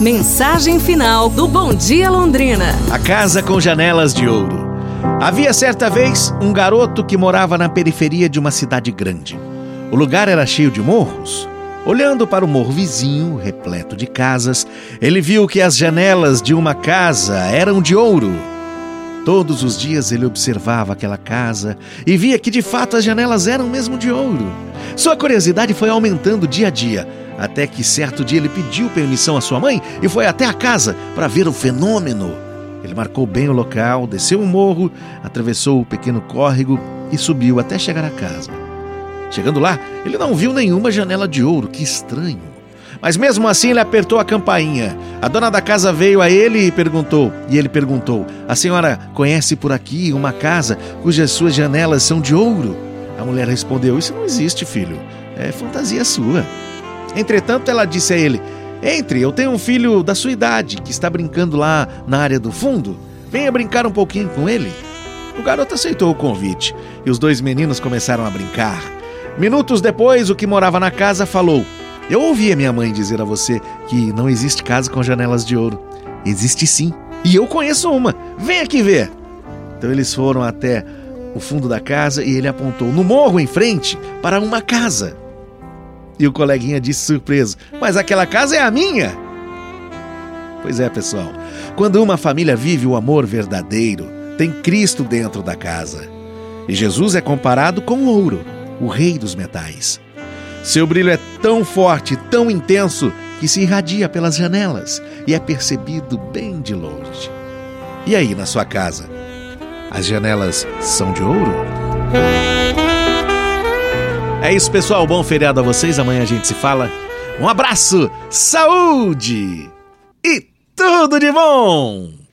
Mensagem final do Bom Dia Londrina. A casa com janelas de ouro. Havia certa vez um garoto que morava na periferia de uma cidade grande. O lugar era cheio de morros. Olhando para o morro vizinho, repleto de casas, ele viu que as janelas de uma casa eram de ouro. Todos os dias ele observava aquela casa e via que de fato as janelas eram mesmo de ouro. Sua curiosidade foi aumentando dia a dia, até que certo dia ele pediu permissão à sua mãe e foi até a casa para ver o fenômeno. Ele marcou bem o local, desceu o morro, atravessou o pequeno córrego e subiu até chegar à casa. Chegando lá, ele não viu nenhuma janela de ouro, que estranho. Mas mesmo assim ele apertou a campainha. A dona da casa veio a ele e perguntou. E ele perguntou: A senhora conhece por aqui uma casa cujas suas janelas são de ouro? A mulher respondeu: Isso não existe, filho. É fantasia sua. Entretanto, ela disse a ele: Entre, eu tenho um filho da sua idade que está brincando lá na área do fundo. Venha brincar um pouquinho com ele. O garoto aceitou o convite e os dois meninos começaram a brincar. Minutos depois, o que morava na casa falou: eu ouvi a minha mãe dizer a você que não existe casa com janelas de ouro. Existe sim. E eu conheço uma. Vem aqui ver. Então eles foram até o fundo da casa e ele apontou no morro em frente para uma casa. E o coleguinha disse surpreso: Mas aquela casa é a minha! Pois é, pessoal. Quando uma família vive o amor verdadeiro, tem Cristo dentro da casa. E Jesus é comparado com ouro, o rei dos metais. Seu brilho é tão forte, tão intenso, que se irradia pelas janelas e é percebido bem de longe. E aí, na sua casa, as janelas são de ouro? É isso, pessoal. Bom feriado a vocês. Amanhã a gente se fala. Um abraço, saúde e tudo de bom!